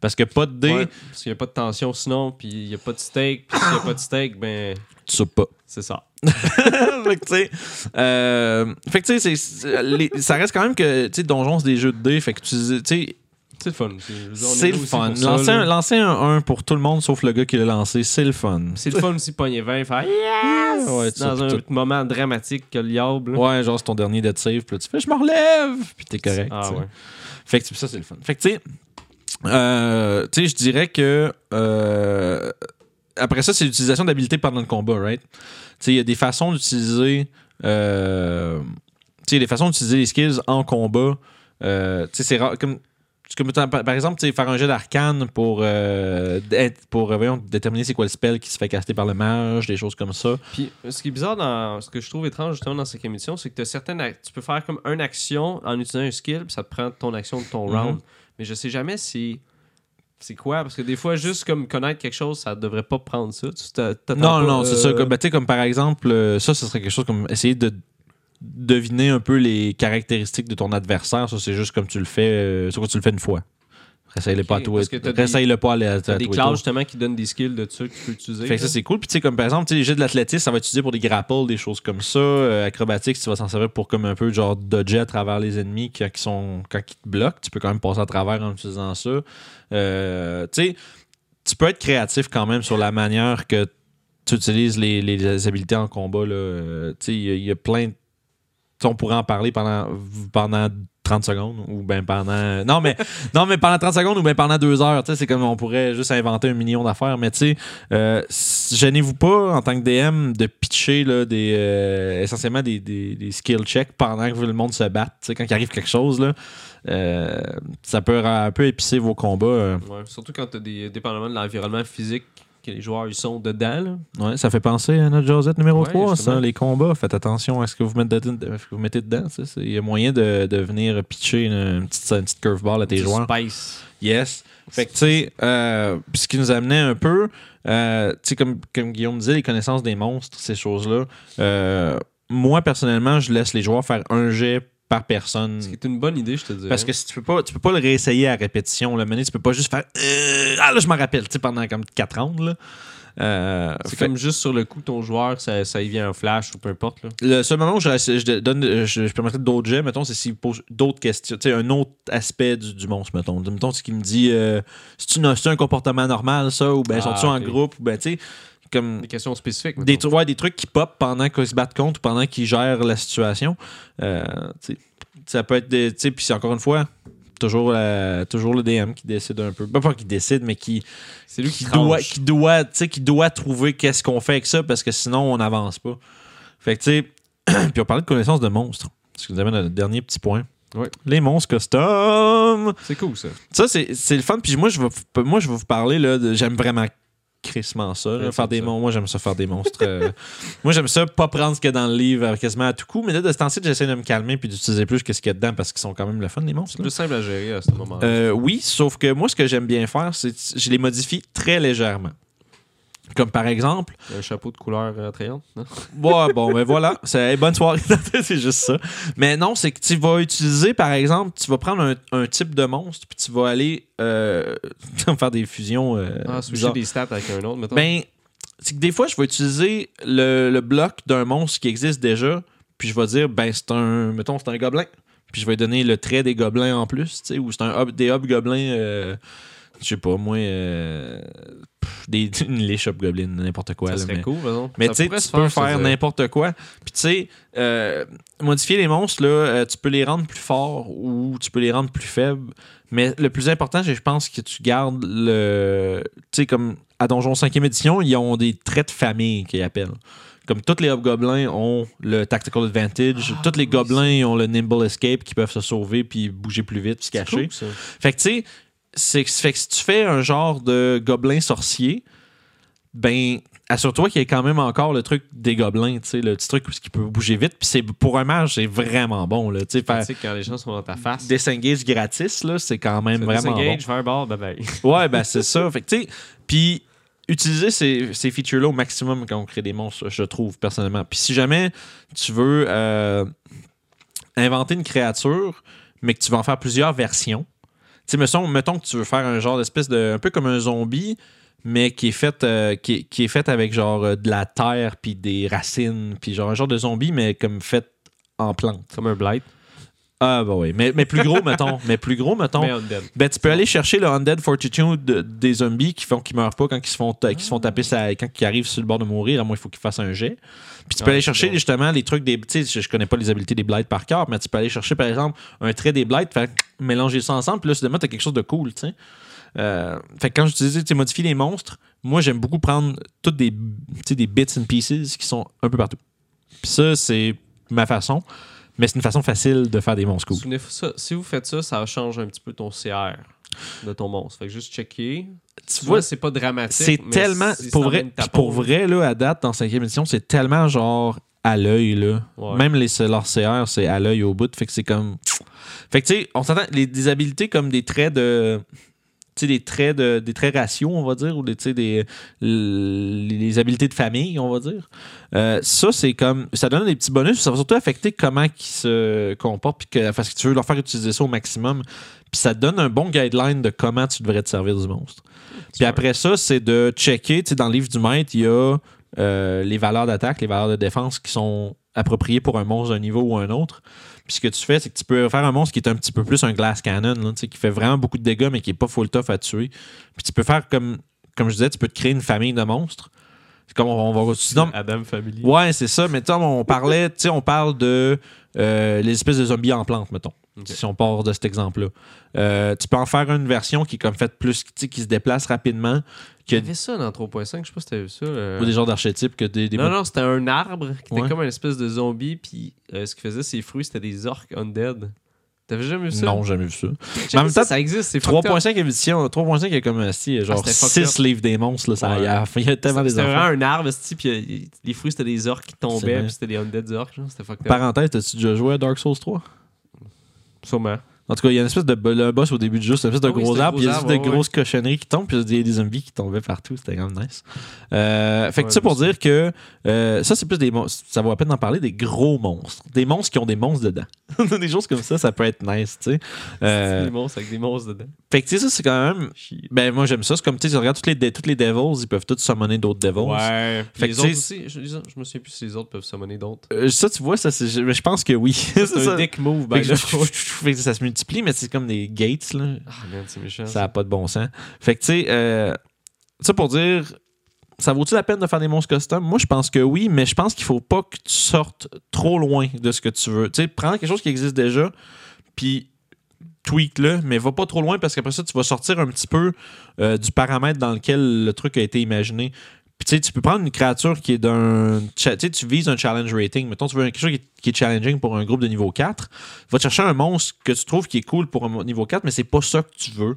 Parce que pas de dés, Ouais, parce qu'il n'y a pas de tension sinon, puis il n'y a pas de steak. Puis s'il n'y a pas de steak, ben, tu sais pas. c'est ça. [laughs] fait que, tu sais, euh, fait que, tu sais, c'est- c'est- les- ça reste quand même que, tu sais, Donjon, c'est des jeux de dés. Fait que, tu sais, C'est le fun. C'est le fun. ça, Lancer, un, lancer un 1 pour tout le monde, sauf le gars qui l'a lancé, c'est le fun. C'est le fun aussi, pogner 20, faire [laughs] yes! Ouais, tu dans un tout- moment dramatique que le diable. là. Ouais, genre, c'est ton dernier dead save, puis là, tu fais, je me relève, puis t'es correct. Ah ouais. Fait que ça, c'est le fun. Fait que, tu sais, Euh, tu sais, je dirais que. euh, après ça, c'est l'utilisation d'habilité pendant le combat, right? Tu sais, il y a des façons d'utiliser. euh, tu sais, il y a des façons d'utiliser les skills en combat. Euh, tu sais, c'est rare. Comme, comme par exemple, faire un jet d'arcane pour, euh, pour euh, voyons, déterminer c'est quoi le spell qui se fait caster par le mage, des choses comme ça. Puis, ce qui est bizarre dans ce que je trouve étrange justement dans cette émission, c'est que t'as certaines tu peux faire comme une action en utilisant un skill, puis ça te prend ton action de ton Mhm. round. Mais je sais jamais si c'est quoi, parce que des fois, juste comme connaître quelque chose, ça devrait pas prendre ça. Tu Non, pas, non, c'est ça. euh, Comme, ben, comme par exemple, euh, ça, ce serait quelque chose comme essayer de deviner un peu les caractéristiques de ton adversaire. Ça, c'est juste comme tu le fais. euh, c'est quoi tu le fais une fois. Réessaye-le pas à des- Réessaye-le pas à, à des classes justement qui donnent des skills de ça que tu peux utiliser. Fait que ça, c'est cool. Puis, tu sais, comme par exemple, tu sais, les jets de l'athlétisme, ça va être utilisé pour des grapples, des choses comme ça. Euh, acrobatique, tu vas s'en servir pour comme un peu genre dodger à travers les ennemis quand ils, sont, quand ils te bloquent. Tu peux quand même passer à travers en utilisant ça. Euh, tu sais, tu peux être créatif quand même sur la manière que tu utilises les, les habilités en combat. là. Tu sais, il y y, a plein de. Tu On pourrait en parler pendant, pendant 30 secondes ou bien pendant. Non, mais, [laughs] non, mais pendant 30 secondes ou bien pendant deux heures. tu C'est comme on pourrait juste inventer un million d'affaires. Mais tu sais, euh, gênez-vous pas en tant que DM de pitcher là, des, euh, essentiellement des, des, skill checks pendant que le monde se batte. Tu Quand il arrive quelque chose, là, euh, ça peut un peu épicer vos combats. Ouais, surtout quand t'as des dépendamment de l'environnement physique que les joueurs ils sont dedans. Là. Ouais, ça fait penser à notre Josette numéro Ouais, 3, justement. ça, les combats. Faites attention à ce que vous mettez, dedans- ce que vous mettez dedans. ça, c'est- Il y a moyen de, de venir pitcher une, une petite, une petite curveball à tes joueurs. Yes. Fait que, tu sais, euh, ce qui nous amenait un peu, euh, tu sais, comme, comme Guillaume disait, les connaissances des monstres, ces choses-là. euh, moi, personnellement, je laisse les joueurs faire un jet par personne. Ce qui est une bonne idée, je te dirais. Parce que si tu peux pas, tu peux pas le réessayer à répétition. Le mener, tu peux pas juste faire euh, Ah là, je m'en rappelle, tu sais, pendant comme 4 rounds. Là. Euh, c'est fait- comme juste sur le coup, ton joueur, ça, ça y vient en flash ou peu importe. Là. Le seul moment où je, je donne, je, je permettrais d'autres jets, mettons, c'est s'il pose d'autres questions, tu sais, un autre aspect du, du monstre, mettons. Mettons, c'est qu'il me dit, euh, c'est-tu un, un comportement normal, ça, ou ben, Ah, sont-tu en groupe, ou ben, tu sais, comme Des questions spécifiques. des, ouais, des trucs qui pop pendant qu'ils se battent contre ou pendant qu'ils gèrent la situation. Euh, ça peut être des, puis c'est encore une fois, toujours, la- toujours le DM qui décide un peu. Pas, pas qui décide, mais qui, C'est lui qui qui doit, qui doit, qui doit trouver qu'est-ce qu'on fait avec ça parce que sinon on n'avance pas. Fait que tu sais, [clears throat] puis on parlait de connaissance de monstres. Ce qui nous amène à notre dernier petit point. Ouais. Les monstres custom. C'est cool ça. Ça c'est le fun. Puis moi je vais vous- moi je vais vous parler J'aime vraiment crissement ça. Ouais, faire des monstres. Moi j'aime ça faire des monstres. euh, [laughs] moi j'aime ça pas prendre ce qu'il y a dans le livre euh, quasiment à tout coup. Mais là de ce temps-ci j'essaie de me calmer puis d'utiliser plus que ce qu'il y a dedans parce qu'ils sont quand même le fun les monstres. C'est plus simple à gérer à ce moment-là. Euh, oui, sauf que moi, ce que j'aime bien faire, c'est que je les modifie très légèrement. Comme par exemple, Un chapeau de couleur euh, attrayante. non? [laughs] ouais, bon, ben voilà, c'est bonne soirée, [laughs] c'est juste ça. Mais non, c'est que tu vas utiliser, par exemple, tu vas prendre un, un type de monstre, puis tu vas aller euh, [laughs] faire des fusions. euh, Ah, switcher des stats avec un autre, mettons. Ben, c'est que des fois, je vais utiliser le, le bloc d'un monstre qui existe déjà, puis je vais dire, ben, c'est un, mettons, c'est un gobelin. Puis je vais donner le trait des gobelins en plus, tu sais, ou c'est un hub, des hobgoblins, euh, je sais pas, moi, euh, des, [laughs] une liche hobgoblin, n'importe quoi. ça là, mais- cool, exemple. mais tu peux faire n'importe quoi. Puis tu sais, euh, modifier les monstres, là, euh, tu peux les rendre plus forts ou tu peux les rendre plus faibles. Mais le plus important, c'est, je pense que tu gardes le. Tu sais, comme à Donjon 5e édition, ils ont des traits de famille qu'ils appellent. Comme tous les hobgoblins ont le tactical advantage, Ah, tous les oui, gobelins ont le nimble escape qui peuvent se sauver puis bouger plus vite puis se cacher. cool, ça. Fait que tu sais, c'est fait que si tu fais un genre de gobelin sorcier, ben assure-toi qu'il y ait quand même encore le truc des gobelins, tu sais, le petit truc qui peut bouger vite. Puis c'est pour un mage, c'est vraiment bon là, tu sais, quand les gens sont dans ta face. disengage gratis là, c'est quand même vraiment bon. Disengage, fireball, bye bye. [laughs] Ouais, ben c'est ça. [laughs] Fait que tu sais, puis utiliser ces, ces features-là au maximum quand on crée des monstres, je trouve personnellement. Puis si jamais tu veux euh, inventer une créature, mais que tu vas en faire plusieurs versions, sais, mettons, mettons que tu veux faire un genre d'espèce de. un peu comme un zombie, mais qui est fait, euh, qui est fait avec genre euh, de la terre, puis des racines, puis genre un genre de zombie, mais comme fait en plante. Comme un blight. Ah, bah oui. Mais, mais plus gros, mettons. [laughs] Mais plus gros, mettons. Mais. Ben, tu peux aller chercher le Undead Fortitude de- des zombies qui font qu'ils meurent pas quand ils se font, ta- se font taper sa- quand ils arrivent sur le bord de mourir, à moins il faut qu'ils fassent un jet. Puis tu peux aller chercher justement les trucs des. Tu sais, je, je connais pas les habiletés des Blights par cœur, mais tu peux aller chercher par exemple un trait des Blights, faire mélanger ça ensemble, puis là, soudainement, t'as quelque chose de cool, tu sais. Euh, fait que quand j'utilisais, tu sais, modifier les monstres, moi, j'aime beaucoup prendre toutes des, tu des bits and pieces qui sont un peu partout. Puis ça, c'est ma façon. Mais c'est une façon facile de faire des monstres. Souvenez-vous ça, si vous faites ça, ça change un petit peu ton CR de ton monstre. Fait que juste checker. Tu Tu vois, c'est pas dramatique. c'est tellement. Pour vrai, pour vrai, là, à date, dans 5e édition, c'est tellement genre à l'œil, là. Ouais. Même les leurs CR, c'est à l'œil au bout. Fait que c'est comme. Fait que tu sais, on s'entend, les, des habilités comme des traits de. Des traits de des traits ratios, on va dire, ou des, des les habiletés de famille, on va dire. Euh, ça, c'est comme. Ça donne des petits bonus, ça va surtout affecter comment ils se comportent, puis que, parce que tu veux leur faire utiliser ça au maximum. Puis ça te donne un bon guideline de comment tu devrais te servir du monstre. Puis après ça, c'est de checker, tu sais, dans le livre du maître, il y a euh, les valeurs d'attaque, les valeurs de défense qui sont appropriées pour un monstre d'un niveau ou un autre. Puis ce que tu fais, c'est que tu peux faire un monstre qui est un petit peu plus un glass cannon, là, qui fait vraiment beaucoup de dégâts, mais qui est pas full tough à tuer. Puis tu peux faire comme, comme je disais, tu peux te créer une famille de monstres. C'est comme on, on va. Sinon, Adam Family. Ouais, c'est ça. Mais on parlait, tu sais, on parle de euh, les espèces de zombies en plantes, mettons. Si on part de cet exemple-là. Euh, tu peux en faire une version qui est comme faite plus, tu sais, qui se déplace rapidement, avait ça dans 3.5, je sais pas si t'as vu ça. euh. ou des genres d'archétypes que des. des Non, non, c'était un arbre qui était comme une espèce de zombie, puis euh, ce qu'il faisait, ses fruits, c'était des orques undead. T'avais jamais vu ça? Non, j'ai jamais vu ça. Mais en même temps, ça existe, c'est fucked up. 3.5 édition, 3.5 il y a comme si, genre c'était fucked 6 livres des monstres, là, ça, y a, il y a [laughs] tellement des C'était vraiment enfants. un arbre, puis euh, les fruits, c'était des orques qui tombaient, puis c'était des undead orques, genre, c'était fucked up. Parenthèse, t'as-tu déjà joué à Dark Souls 3? 说唛 En tout cas, il y a une espèce de le boss au début du jeu, c'est une espèce de Ah oui, gros un arbre, il y a des ouais, grosses cochonneries qui tombent, puis il y a des zombies qui tombaient partout. C'était quand même nice. Euh, fait que Ouais, ça pour dire que euh, ça, c'est plus des monstres. Ça vaut la peine d'en parler, des gros monstres. Des monstres qui ont des monstres dedans. des choses comme ça, ça peut être nice, tu sais. Euh, Des monstres avec des monstres dedans. fait que tu sais, ça, c'est quand même. Ben, moi, j'aime ça. C'est comme, tu sais, tu regardes toutes les, toutes les devils, ils peuvent tous summoner d'autres devils. Ouais. Fait les que autres aussi, je, me souviens plus si les autres peuvent summoner d'autres. Euh, ça, tu vois, ça, c'est, je, je pense que oui. C'est un dick move, ben ça se mais c'est comme des gates, là. Ah, man, c'est méchant. Ça n'a pas de bon sens. Fait que, tu sais, euh, ça pour dire, ça vaut-il la peine de faire des monstres custom? Moi, je pense que oui, mais je pense qu'il faut pas que tu sortes trop loin de ce que tu veux. Tu sais, prends quelque chose qui existe déjà, puis tweak-le, mais va pas trop loin parce qu'après ça, tu vas sortir un petit peu euh, du paramètre dans lequel le truc a été imaginé. Puis tu sais, tu peux prendre une créature qui est d'un. Tu sais, tu vises un challenge rating. Mettons, tu veux quelque chose qui est, challenging pour un groupe de niveau 4. Va chercher un monstre que tu trouves qui est cool pour un niveau 4, mais c'est pas ça que tu veux.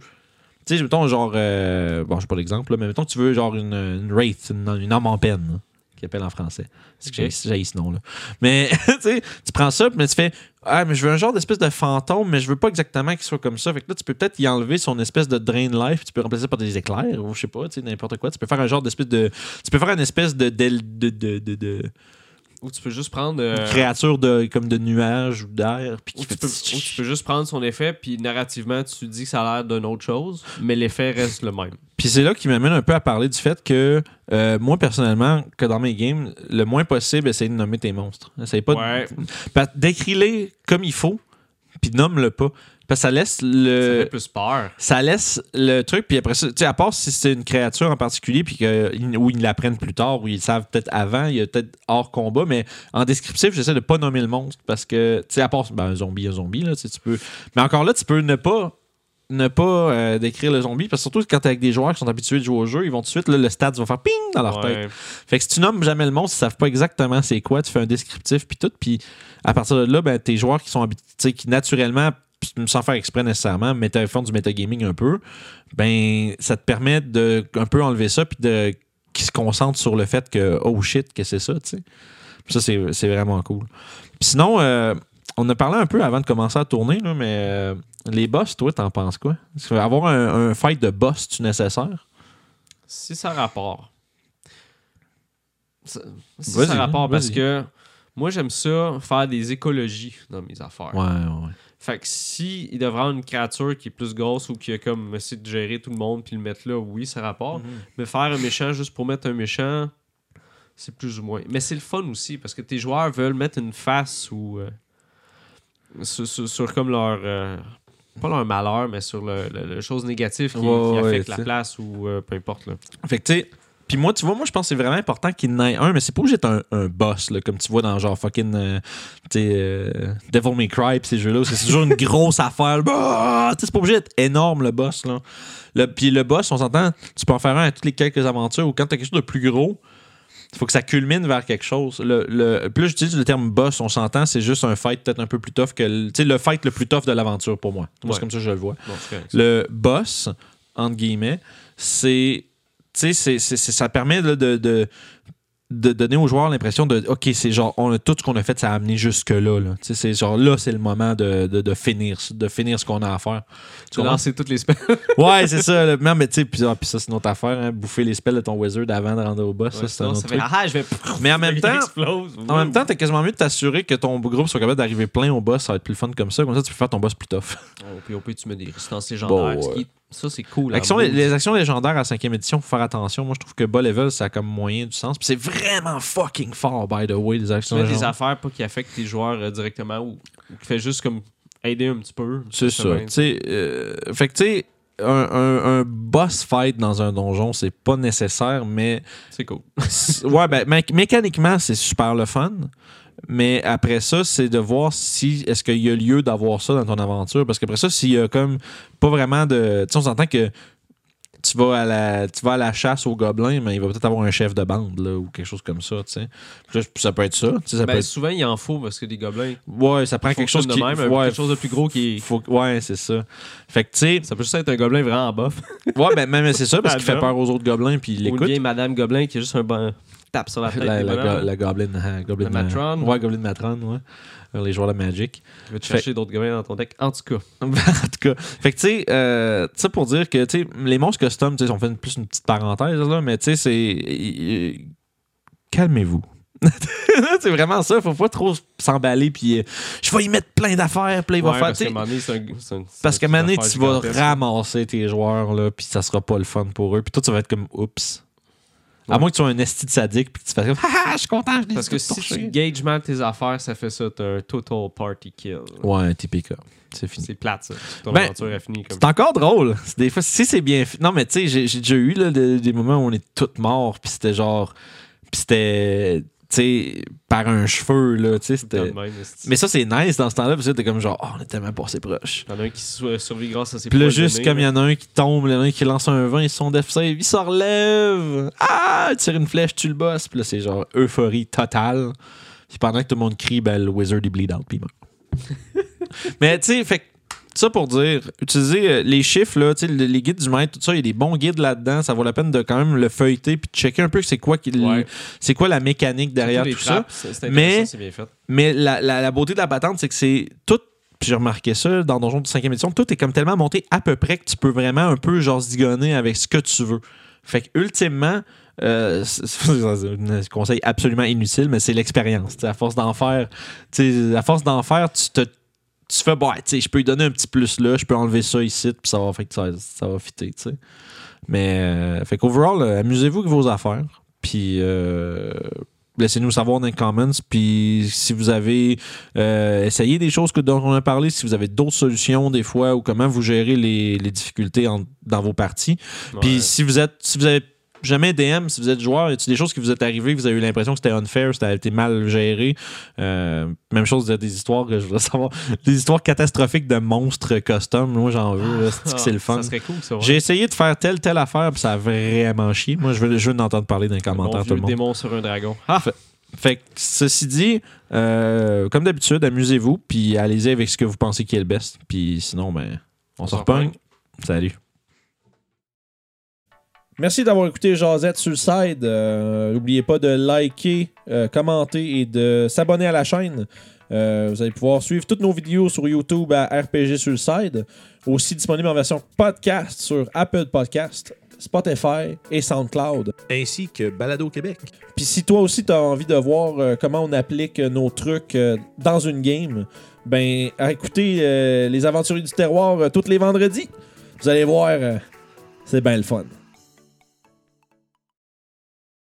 Tu sais, mettons, genre. euh, bon, je sais pas l'exemple, mais mettons tu veux genre une, une Wraith, une, une âme en peine, qui appelle en français. C'est que j'ai ce nom-là. Mais, [laughs] tu sais, tu prends ça, mais tu fais. Ah, mais je veux un genre d'espèce de fantôme, mais je veux pas exactement qu'il soit comme ça. Fait que là, tu peux peut-être y enlever son espèce de drain life, tu peux remplacer ça par des éclairs, ou je sais pas, tu sais, n'importe quoi. Tu peux faire un genre d'espèce de. Tu peux faire une espèce de. de, de, de, de- de- Ou tu peux juste prendre. euh, créature de, comme de nuages ou d'air. Fait. ou tu peux juste prendre son effet, puis narrativement, tu dis que ça a l'air d'une autre chose, mais l'effet reste le même. Puis c'est là qui m'amène un peu à parler du fait que euh, moi, personnellement, que dans mes games, le moins possible, essaye de nommer tes monstres. Essaye pas de- ouais. Décris-les comme il faut, puis nomme-le pas. Parce que ça laisse Ça le. fait plus peur. Ça laisse le truc, puis après ça, tu sais, à part si c'est une créature en particulier, puis que, où ils l'apprennent plus tard, où ils le savent peut-être avant, il y a peut-être hors combat, mais en descriptif, j'essaie de pas nommer le monstre, parce que, tu sais, à part, ben, un zombie, un zombie, là, tu peux. Mais encore là, tu peux ne pas ne pas euh, décrire le zombie, parce que surtout quand t'es avec des joueurs qui sont habitués de jouer au jeu, ils vont tout de suite, là, le stats va faire ping dans leur tête. Fait que si tu nommes jamais le monstre, ils savent pas exactement c'est quoi, tu fais un descriptif puis tout, puis à partir de là, ben, tes joueurs qui sont habitués, qui naturellement, sans faire exprès nécessairement, méta- font du metagaming un peu, ben ça te permet de un peu enlever ça puis de qu'ils se concentrent sur le fait que oh shit que c'est ça, tu sais. Ça c'est vraiment cool. Sinon, euh, on a parlé un peu avant de commencer à tourner, là, mais euh, les boss, toi, t'en penses quoi? Avoir un, un fight de boss, tu nécessaire? Si ça rapporte. Si ça rapporte, parce que moi, j'aime ça, faire des écologies dans mes affaires. Ouais, ouais. Fait que si il devrait avoir une créature qui est plus grosse ou qui a comme essayé de gérer tout le monde puis le mettre là, oui, ça rapporte. Mais faire un méchant juste pour mettre un méchant, c'est plus ou moins. Mais c'est le fun aussi parce que tes joueurs veulent mettre une face ou euh, sur, sur- sur comme leur euh, pas leur malheur, mais sur le, le- le chose négative qui, Ouais, qui affecte la place ou euh, peu importe là. Fait que tu sais, Puis moi, tu vois, moi, je pense que c'est vraiment important qu'il y en ait un, mais c'est pas obligé d'être un, un boss, là, comme tu vois dans genre fucking euh, euh, Devil May Cry, pis ces jeux-là. C'est toujours une [laughs] grosse affaire. Bah! C'est pas obligé d'être énorme, le boss. Là. Le, puis le boss, on s'entend, tu peux en faire un à toutes les quelques aventures ou quand t'as quelque chose de plus gros. Il faut que ça culmine vers quelque chose. Le, le, plus j'utilise le terme boss, on s'entend, c'est juste un fight peut-être un peu plus tough que le, tu sais, le fight le plus tough de l'aventure pour moi. Moi, Ouais. c'est comme ça que je le vois. Bon. Le boss, entre guillemets, c'est. Tu sais, ça permet là, de, de, de donner aux joueurs l'impression de. OK, c'est genre, on a tout ce qu'on a fait, ça a amené jusque-là. Là. Tu sais, c'est genre, là, c'est le moment de, de, de finir, de finir ce qu'on a à faire. Tu lancé toutes les spells. [laughs] Ouais, c'est ça. là. Mais tu sais, puis ah, puis ça, c'est une autre affaire. Hein, bouffer les spells de ton wizard avant de rendre au boss, ça, c'est un Sinon, autre ça fait, truc. ah, je vais. Mais en même temps, explose. en même temps, t'as quasiment mieux de t'assurer que ton groupe soit capable d'arriver plein au boss. Ça va être plus le fun comme ça. Comme ça, tu peux faire ton boss plus tough. Oh, puis au pire, tu mets des résistances légendaires. Bon, ce qui- Ça, c'est cool. hein. Action- les, les actions légendaires à 5e édition, faut faire attention. Moi, je trouve que bas level, ça a comme moyen du sens. Puis c'est vraiment fucking fort, by the way, les Tu actions mets des légendaires. affaires pas qui affectent tes joueurs euh, directement ou, ou qui fait juste comme aider un petit peu. C'est ça. Tu euh, fait que tu sais, un, un- un boss fight dans un donjon, c'est pas nécessaire, mais C'est cool. [laughs] ouais, ben, mé- mécaniquement, c'est super le fun. Mais après ça, c'est de voir si est-ce qu'il y a lieu d'avoir ça dans ton aventure? Parce qu'après ça, s'il y a comme pas vraiment de. Tu sais, on s'entend que tu vas à la tu vas à la chasse aux gobelins, mais il va peut-être avoir un chef de bande là, ou quelque chose comme ça. Tu sais. Ça peut être ça. Ben, peut être- Souvent, il en faut parce que des gobelins. Ouais, ça prend quelque chose de qui. même, ouais, quelque chose de plus gros qui est. faut- ouais, c'est ça. Fait que tu sais. Ça peut juste être un gobelin vraiment en bof. Ouais, ben même c'est ça, parce [laughs] qu'il fait peur aux autres gobelins puis il Ou l'écoute. vieille Madame Gobelin qui a juste un bon tape sur la [laughs] tête. La, des la, bonhommes. go- la Goblin, euh, Goblin La Matron. euh, ouais, Goblin Matron, ouais. Euh, Les joueurs de Magic. Tu veux te chercher d'autres gobelins dans ton deck. En tout cas, [laughs] en tout cas, fait que tu sais, euh, pour dire que tu sais, les monstres custom, tu sais, on fait une- plus une petite parenthèse là, mais tu sais, c'est. euh, Calmez-vous. [laughs] c'est vraiment ça, faut pas trop s'emballer puis euh, je vais y mettre plein d'affaires, puis il va Ouais, faire. parce un un- un- Parce affaire tu vas ramasser tes joueurs, là, puis ça sera pas le fun pour eux. Puis toi, tu vas être comme oups. À moins que tu sois un esti de sadique, puis que tu fasses comme haha, je suis content, je l'ai Parce que si tu gauges mal tes affaires, ça fait ça. T'as un total party kill. Ouais, un TPK. C'est fini. C'est plate, ça. Ton Ben, aventure est finie C'est encore drôle. Des fois, si c'est bien fait. Non, mais tu sais, j'ai déjà eu là, de- des moments où on est tous morts, puis c'était genre. Puis c'était. Sais, par un cheveu, là. Tu sais, de c'était. Mais ça, c'est nice dans ce temps-là, parce que t'es comme genre, oh, on est tellement passé proche. T'en as un qui sur- survit grâce à ses Puis là, juste comme il y en a un qui tombe, il y en a un qui lance un vin, son death save, il se relève. Ah, tire une flèche, tu le bosses. Puis là, c'est genre euphorie totale. Puis pendant que tout le monde crie, ben, le wizard, il bleed out, puis il meurt. [laughs] Mais tu sais, fait que ça pour dire, utiliser euh, les chiffres, là, les guides du maître, tout ça, il y a des bons guides là-dedans. Ça vaut la peine de quand même le feuilleter puis de checker un peu c'est quoi, Ouais. c'est quoi la mécanique derrière tout ça. Mais- bien fait. Mais la, la- la beauté de la patente, c'est que c'est tout. Puis j'ai remarqué ça dans Donjon de 5e édition. Tout est comme tellement monté à peu près que tu peux vraiment un peu genre zigonner avec ce que tu veux. Fait que ultimement, euh, [laughs] un conseil absolument inutile, mais c'est l'expérience. À force d'en faire, à force d'en faire, tu te. Tu fais, bon, tu sais, je peux lui donner un petit plus là, je peux enlever ça ici, puis ça va faire que ça, ça va fitter, tu sais. Mais, euh, fait qu'overall, euh, amusez-vous avec vos affaires. Puis, euh, laissez-nous savoir dans les comments. Puis, si vous avez euh, essayé des choses que, dont on a parlé, si vous avez d'autres solutions des fois, ou comment vous gérez les, les difficultés en- dans vos parties. Puis, si vous êtes, si vous avez jamais DM, si vous êtes joueur, y a des choses qui vous est arrivées, vous avez eu l'impression que c'était unfair, c'était été mal géré? Euh, même chose, il y a des histoires que je voudrais savoir, [laughs] des histoires catastrophiques de monstres custom. Moi, j'en veux. C'est le fun? Ah, Ça serait cool, ça. J'ai essayé de faire telle, telle affaire, puis ça a vraiment chié. Moi, je veux, je veux en entendre parler dans les bon commentaires, tout le monde. démon sur un dragon. Ah! Fait que, ceci dit, euh, comme d'habitude, amusez-vous, puis allez-y avec ce que vous pensez qui est le best. Puis sinon, ben, on, On se repogne. Salut. Merci d'avoir écouté Jazette sur le side. Euh, N'oubliez pas de liker, euh, commenter et de s'abonner à la chaîne. Euh, vous allez pouvoir suivre toutes nos vidéos sur YouTube à RPG sur le side. Aussi disponible en version podcast sur Apple Podcast, Spotify et SoundCloud. Ainsi que Balado Québec. Puis si toi aussi tu as envie de voir comment on applique nos trucs dans une game, ben écoutez les aventuriers du terroir tous les vendredis. Vous allez voir, c'est bien le fun.